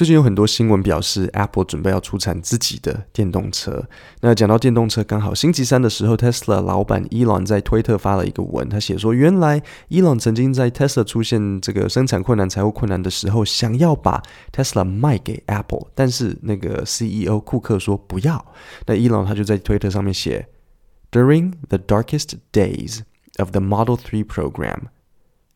最近有很多新闻表示，Apple 准备要出产自己的电动车。那讲到电动车，刚好星期三的时候，Tesla 老板 Elon 在推特发了一个文，他写说，原来 Elon 曾经在 Tesla 出现这个生产困难、财务困难的时候，想要把 Tesla 卖给 Apple，但是那个 CEO 库克说不要。那 Elon 他就在推特上面写，During the darkest days of the Model 3 program。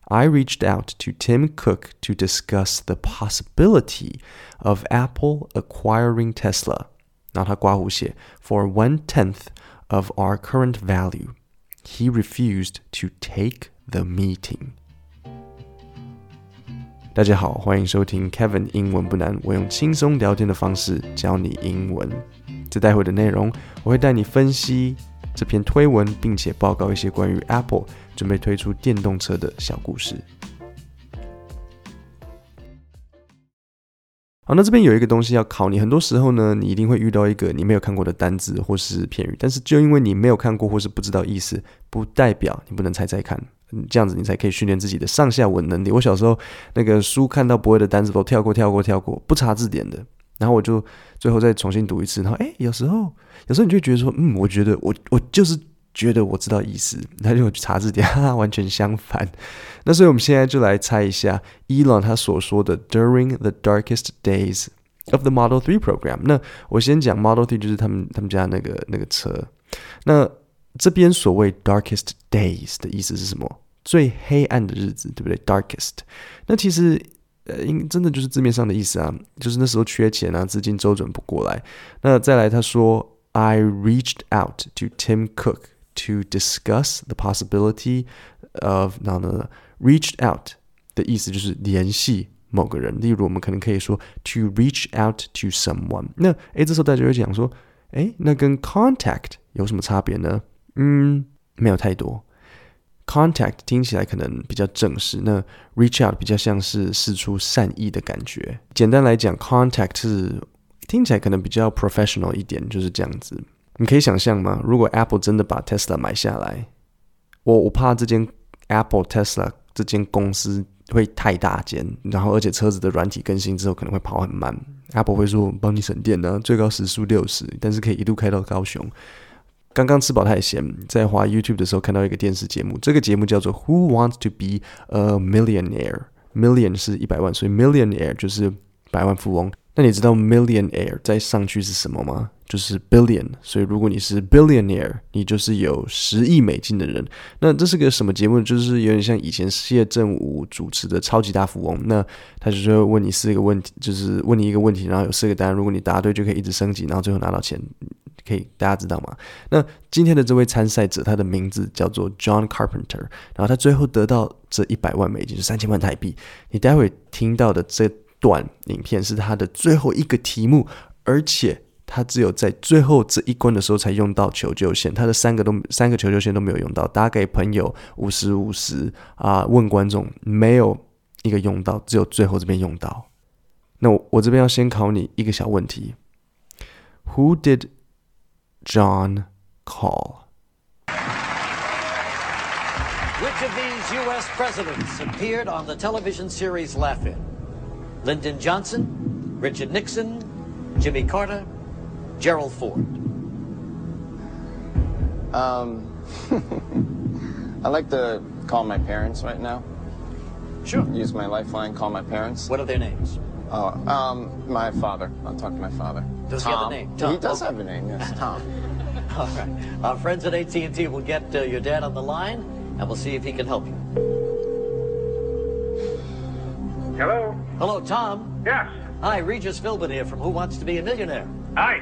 I reached out to Tim Cook to discuss the possibility of Apple acquiring Tesla. 然后他刮胡写 for one tenth of our current value. He refused to take the meeting. 大家好，欢迎收听 Kevin 英文不难，我用轻松聊天的方式教你英文。在待会的内容，我会带你分析 这篇推文，并且报告一些关于 Apple 准备推出电动车的小故事。好，那这边有一个东西要考你。很多时候呢，你一定会遇到一个你没有看过的单字或是片语，但是就因为你没有看过或是不知道意思，不代表你不能猜猜看。这样子你才可以训练自己的上下文能力。我小时候那个书看到不会的单词都跳过、跳过、跳过，不查字典的。然后我就最后再重新读一次。然后哎，有时候有时候你就觉得说，嗯，我觉得我我就是。觉得我知道意思，他就去查字典，哈哈，完全相反。那所以我们现在就来猜一下伊朗他所说的 “during the darkest days of the Model Three program”。那我先讲 Model Three 就是他们他们家那个那个车。那这边所谓 “darkest days” 的意思是什么？最黑暗的日子，对不对？darkest。那其实呃，应真的就是字面上的意思啊，就是那时候缺钱啊，资金周转不过来。那再来，他说：“I reached out to Tim Cook。” to discuss the possibility of 然后呢，reached out 的意思就是联系某个人。例如，我们可能可以说 to reach out to someone。那诶，这时候大家会讲说，诶，那跟 contact 有什么差别呢？嗯，没有太多。Contact 听起来可能比较正式，那 reach out 比较像是示出善意的感觉。简单来讲，contact 是听起来可能比较 professional 一点，就是这样子。你可以想象吗？如果 Apple 真的把 Tesla 买下来，我我怕这间 Apple Tesla 这间公司会太大间，然后而且车子的软体更新之后可能会跑很慢。Apple 会说帮你省电呢，最高时速六十，但是可以一路开到高雄。刚刚吃饱太闲，在滑 YouTube 的时候看到一个电视节目，这个节目叫做 Who Wants to Be a Millionaire？Million 是一百万，所以 Millionaire 就是百万富翁。那你知道 millionaire 再上去是什么吗？就是 billion。所以如果你是 billionaire，你就是有十亿美金的人。那这是个什么节目？就是有点像以前谢振武主持的《超级大富翁》。那他就说问你四个问题，就是问你一个问题，然后有四个答案。如果你答对，就可以一直升级，然后最后拿到钱。可以大家知道吗？那今天的这位参赛者，他的名字叫做 John Carpenter。然后他最后得到这一百万美金，是三千万台币。你待会听到的这。段影片是他的最后一个题目，而且他只有在最后这一关的时候才用到求救线，他的三个都三个求救线都没有用到，打给朋友五十五十啊，问观众没有一个用到，只有最后这边用到。那我我这边要先考你一个小问题：Who did John call? Which of these U.S. presidents appeared on the television series Laugh-In? Lyndon Johnson, Richard Nixon, Jimmy Carter, Gerald Ford. Um, I like to call my parents right now. Sure. Use my lifeline, call my parents. What are their names? Oh, um, my father. I'll talk to my father. Does Tom. he have a name? Tom. He does have a name, yes, Tom. All right. Our friends at AT&T will get uh, your dad on the line, and we'll see if he can help you. Hello? Hello, Tom. Yes. Hi, Regis Philbin here from Who Wants to Be a Millionaire. Hi.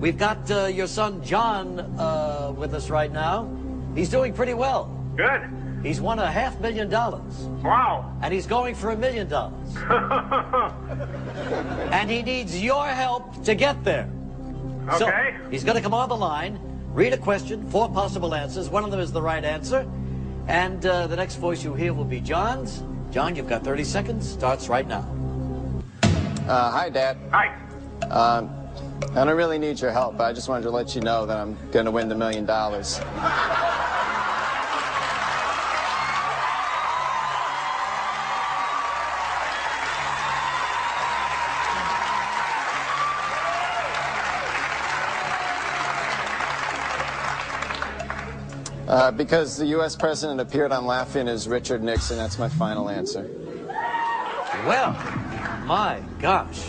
We've got uh, your son John uh, with us right now. He's doing pretty well. Good. He's won a half million dollars. Wow. And he's going for a million dollars. And he needs your help to get there. Okay. So he's going to come on the line, read a question, four possible answers. One of them is the right answer. And uh, the next voice you hear will be John's. John, you've got 30 seconds. Starts right now. Uh, hi, Dad. Hi. Um, I don't really need your help. but I just wanted to let you know that I'm going to win the million dollars. Uh, because the U.S. president appeared on Laugh-In as Richard Nixon. That's my final answer. Well, my gosh.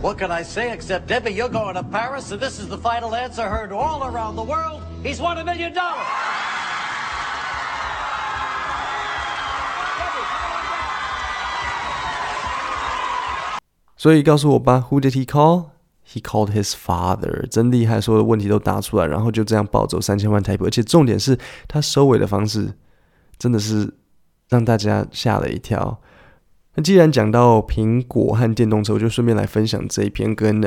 What can I say except, Debbie, you're going to Paris, and this is the final answer heard all around the world. He's won a million dollars. So, 所以告诉我吧，Who did he call? He called his father，真厉害，所有的问题都答出来，然后就这样暴走三千万台币，而且重点是他收尾的方式真的是让大家吓了一跳。那既然讲到苹果和电动车，我就顺便来分享这一篇跟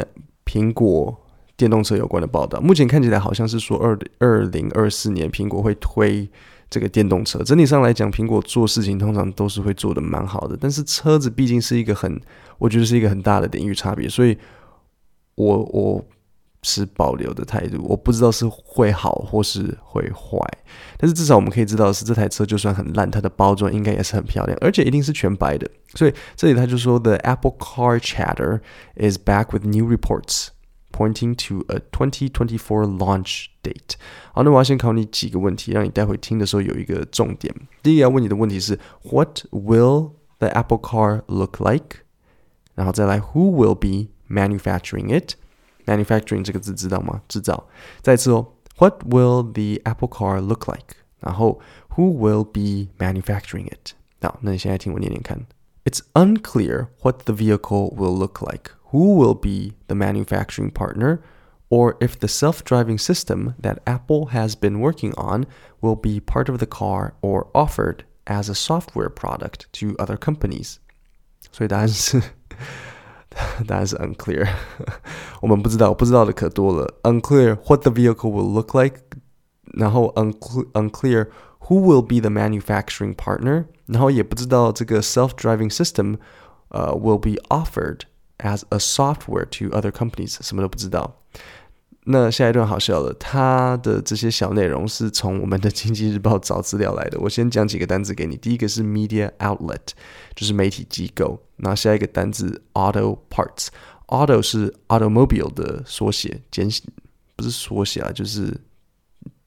苹果电动车有关的报道。目前看起来好像是说二二零二四年苹果会推。这个电动车整体上来讲，苹果做事情通常都是会做的蛮好的。但是车子毕竟是一个很，我觉得是一个很大的领域差别，所以我我持保留的态度。我不知道是会好或是会坏，但是至少我们可以知道的是，这台车就算很烂，它的包装应该也是很漂亮，而且一定是全白的。所以这里他就说，The Apple Car Chatter is back with new reports. pointing to a 2024 launch date。好，那我要先考你几个问题，让你待会听的时候有一个重点。第一个要问你的问题是：What will the Apple Car look like？然后再来，Who will be manufacturing it？Manufacturing 这个字知道吗？制造。再次哦，What will the Apple Car look like？然后，Who will be manufacturing it？好，那你现在听我念念看。It's unclear what the vehicle will look like who will be the manufacturing partner, or if the self driving system that Apple has been working on will be part of the car or offered as a software product to other companies. 所以答案是 答案是 unclear，我们不知道，不知道的可多了。Unclear what the vehicle will look like，然后 unclear who will be the manufacturing partner，然后也不知道这个 self-driving system 呃 will be offered as a software to other companies，什么都不知道。 那下一段好笑了，它的这些小内容是从我们的经济日报找资料来的。我先讲几个单词给你，第一个是 media outlet，就是媒体机构。那下一个单词 auto parts，auto 是 automobile 的缩写，简不是缩写啊，就是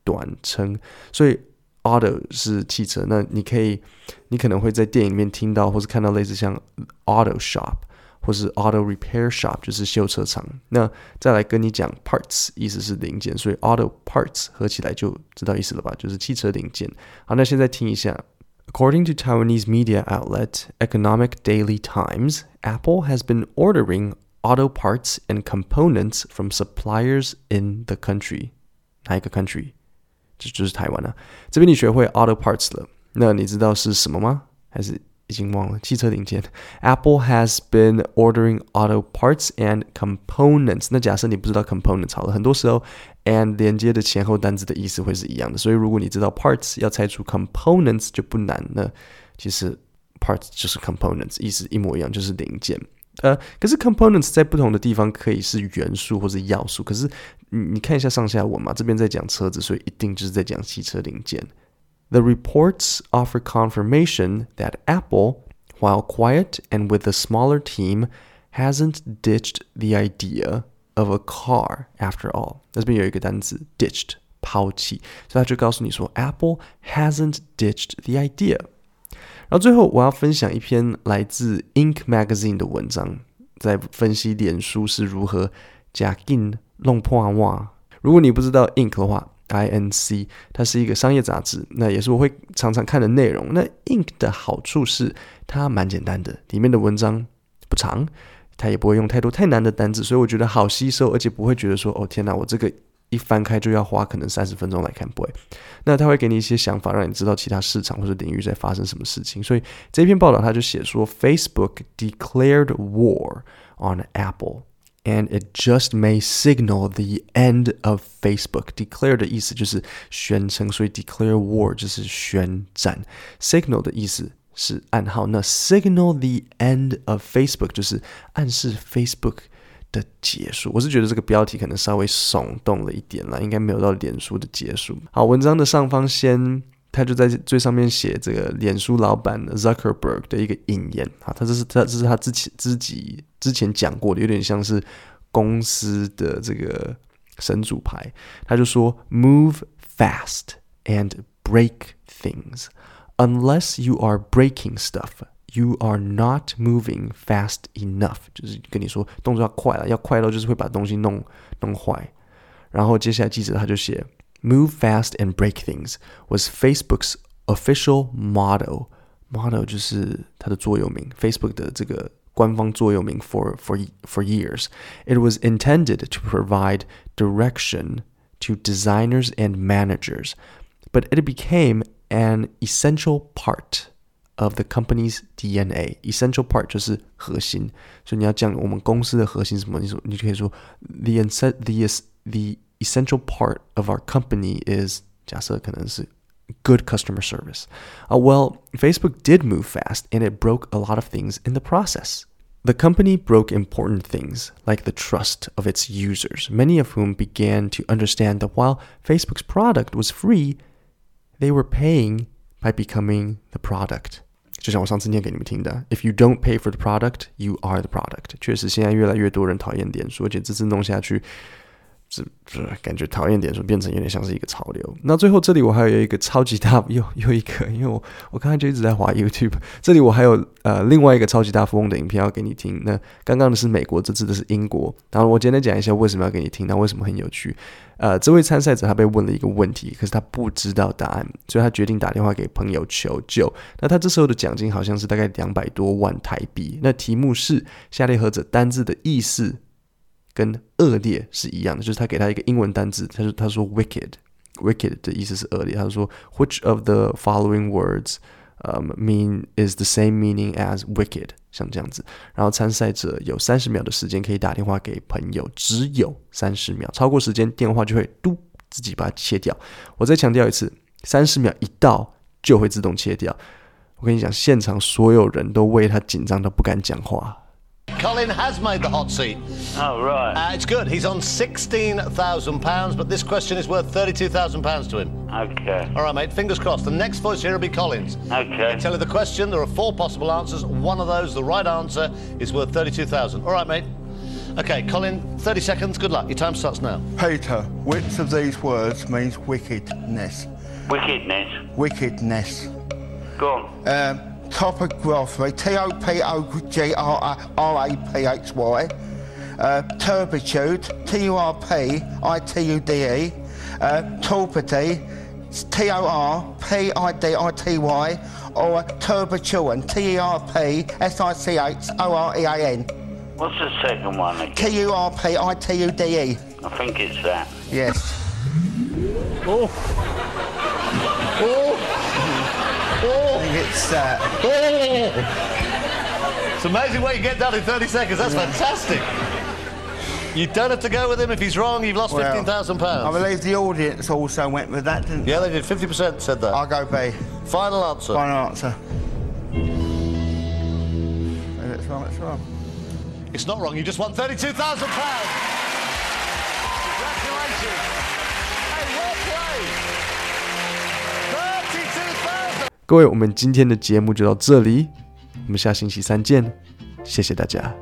短称。所以 auto 是汽车，那你可以，你可能会在电影里面听到或是看到类似像 auto shop。或是 auto repair shop 就是修车厂。那再来跟你讲 parts，意思是零件，所以 auto parts 合起来就知道意思了吧？就是汽车零件。好，那现在听一下。According to Taiwanese media outlet Economic Daily Times, Apple has been ordering auto parts and components from suppliers in the country. 哪一个 country？这就是台湾啊。这边你学会 auto parts 了，那你知道是什么吗？还是 已经忘了汽车零件。Apple has been ordering auto parts and components。那假设你不知道 components 好了，很多时候 and 连接的前后单词的意思会是一样的。所以如果你知道 parts，要拆出 components 就不难了。其实 parts 就是 components，意思一模一样，就是零件。呃，可是 components 在不同的地方可以是元素或者要素。可是你你看一下上下文嘛，这边在讲车子，所以一定就是在讲汽车零件。The reports offer confirmation that Apple, while quiet and with a smaller team, hasn't ditched the idea of a car after all. 这边有一个单词 ditched 抛弃，所以他就告诉你说 Apple hasn't ditched the idea。然后最后我要分享一篇来自 Ink Magazine 的文章，在分析脸书是如何假硬弄破袜。如果你不知道 Ink 的话 ，INC，它是一个商业杂志，那也是我会常常看的内容。那 Ink 的好处是它蛮简单的，里面的文章不长，它也不会用太多太难的单字，所以我觉得好吸收，而且不会觉得说哦天哪，我这个一翻开就要花可能三十分钟来看，不会。那它会给你一些想法，让你知道其他市场或者领域在发生什么事情。所以这篇报道他就写说，Facebook declared war on Apple。and it just may signal the end of Facebook. Declare 的意思就是宣称，所以 declare war 就是宣战。Signal 的意思是暗号，那 signal the end of Facebook 就是暗示 Facebook 的结束。我是觉得这个标题可能稍微耸动了一点了，应该没有到脸书的结束。好，文章的上方先。 他就在最上面写这个脸书老板 Zuckerberg 的一个引言啊，他这是他这是他之前自己之前讲过的，有点像是公司的这个神主牌。他就说：“Move fast and break things. Unless you are breaking stuff, you are not moving fast enough. 就是跟你说动作要快了，要快到就是会把东西弄弄坏。然后接下来记者他就写 ，Move fast and break things was Facebook's official motto. Motto 就是它的座右铭，Facebook 的这个官方座右铭 for for for years. It was intended to provide direction to designers and managers, but it became an essential part of the company's DNA. Essential part 就是核心，所以你要讲我们公司的核心是什么？你说你就可以说 the the the essential part of our company is 假设可能是 good customer service. Uh, well, Facebook did move fast and it broke a lot of things in the process. The company broke important things like the trust of its users, many of whom began to understand that while Facebook's product was free, they were paying by becoming the product. 就像我上次念给你们听的，If you don't pay for the product, you are the product。确实，现在越来越多人讨厌脸书，而且这次弄下去， 是是感觉讨厌点说变成有点像是一个潮流。那最后这里我还有一个超级大又 又一个，因为我我刚才就一直在滑 YouTube，这里我还有呃另外一个超级大富翁的影片要给你听。那刚刚的是美国，这次的是英国。然后我简单讲一下为什么要给你听，那为什么很有趣？呃，这位参赛者他被问了一个问题，可是他不知道答案，所以他决定打电话给朋友求救。那他这时候的奖金好像是大概两百多万台币。那题目是下列何者单字的意思？跟恶劣是一样的，就是他给他一个英文单字，他说他说 wicked，wicked 的意思是恶劣。他说 which of the following words um mean is the same meaning as wicked，像这样子。然后参赛者有三十秒的时间可以打电话给朋友，只有三十秒，超过时间电话就会嘟自己把它切掉。我再强调一次，三十秒一到就会自动切掉。我跟你讲，现场所有人都为他紧张到不敢讲话。Colin has made the hot seat. Oh, right. Uh, it's good. He's on £16,000, but this question is worth £32,000 to him. Okay. All right, mate, fingers crossed. The next voice here will be Colin's. Okay. I tell you the question. There are four possible answers. One of those, the right answer, is worth 32000 All right, mate. Okay, Colin, 30 seconds. Good luck. Your time starts now. Peter, which of these words means wickedness? Wickedness. Wickedness. Go on. Um, topography, T O P O G R R A P H Y. Uh, turpitude, T U R P I T U D E. Uh, torpidity, T O R P I D I T Y. Or terpsichorean, T E R P S I C H O R E A N. What's the second one again? T U R P I T U D E. I think it's that. Yes. Oh. Oh. It's uh, It's amazing what you get done in 30 seconds. That's fantastic. You don't have to go with him. If he's wrong, you've lost well, £15,000. I believe the audience also went with that, didn't they? Yeah, they did. 50% said that. I'll go B. Final answer. Final answer. Maybe it's wrong, it's wrong. It's not wrong. You just won £32,000. Congratulations. 各位，我们今天的节目就到这里，我们下星期三见，谢谢大家。